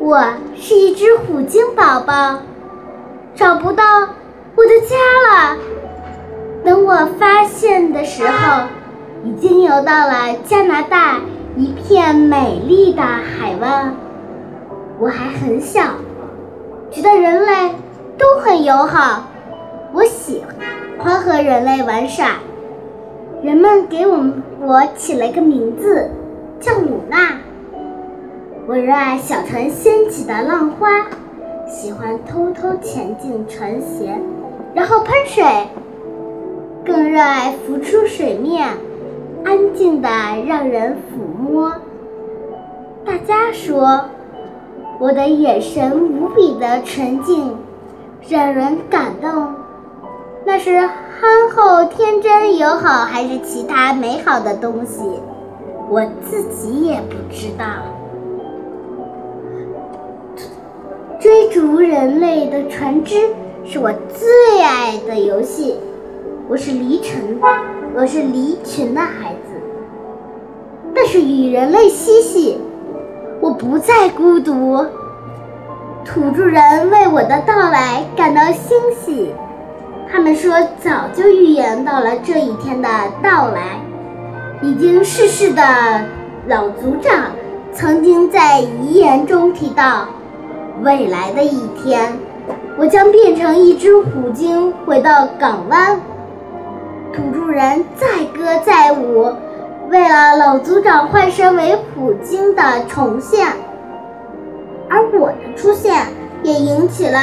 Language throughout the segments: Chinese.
我是一只虎鲸宝宝，找不到我的家了。等我发现的时候，已经游到了加拿大一片美丽的海湾。我还很小，觉得人类都很友好。我喜欢和人类玩耍。人们给我我起了个名字，叫鲁娜。我热爱小船掀起的浪花，喜欢偷偷潜进船舷，然后喷水。更热爱浮出水面，安静的让人抚摸。大家说。我的眼神无比的纯净，让人感动。那是憨厚、天真、友好，还是其他美好的东西？我自己也不知道。追逐人类的船只是我最爱的游戏。我是离群，我是离群的孩子，但是与人类嬉戏。我不再孤独，土著人为我的到来感到欣喜。他们说，早就预言到了这一天的到来。已经逝世的老族长曾经在遗言中提到，未来的一天，我将变成一只虎鲸回到港湾。土著人载歌载舞。为了老族长化身为虎鲸的重现，而我的出现也引起了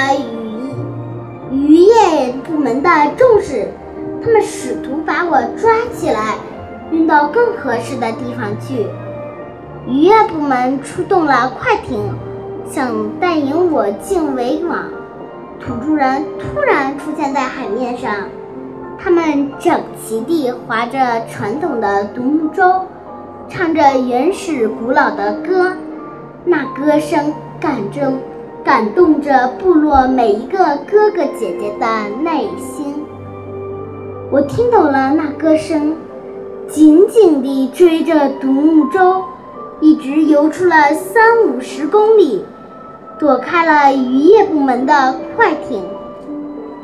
渔渔业部门的重视，他们试图把我抓起来，运到更合适的地方去。渔业部门出动了快艇，想带引我进围网。土著人突然出现在海面上。他们整齐地划着传统的独木舟，唱着原始古老的歌，那歌声感着、感动着部落每一个哥哥姐姐的内心。我听懂了那歌声，紧紧地追着独木舟，一直游出了三五十公里，躲开了渔业部门的快艇。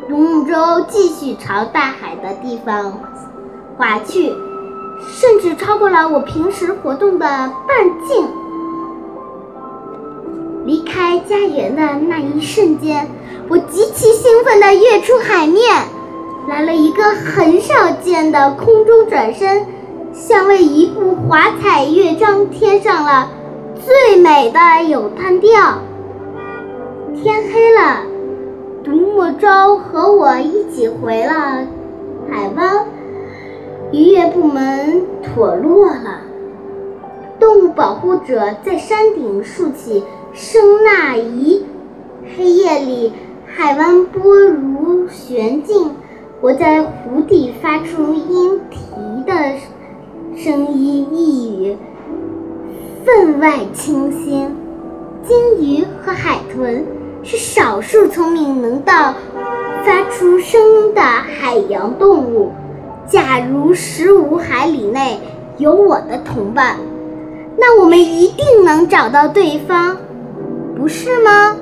独木舟继续朝大海的地方划去，甚至超过了我平时活动的半径。离开家园的那一瞬间，我极其兴奋地跃出海面，来了一个很少见的空中转身，像为一部华彩乐章添上了最美的咏叹调。天黑了。独木舟和我一起回了海湾，渔业部门脱落了。动物保护者在山顶竖起声呐仪。黑夜里，海湾波如悬镜。我在湖底发出莺啼的声音，呓语分外清新。鲸鱼和海豚。是少数聪明能到发出声音的海洋动物。假如十五海里内有我的同伴，那我们一定能找到对方，不是吗？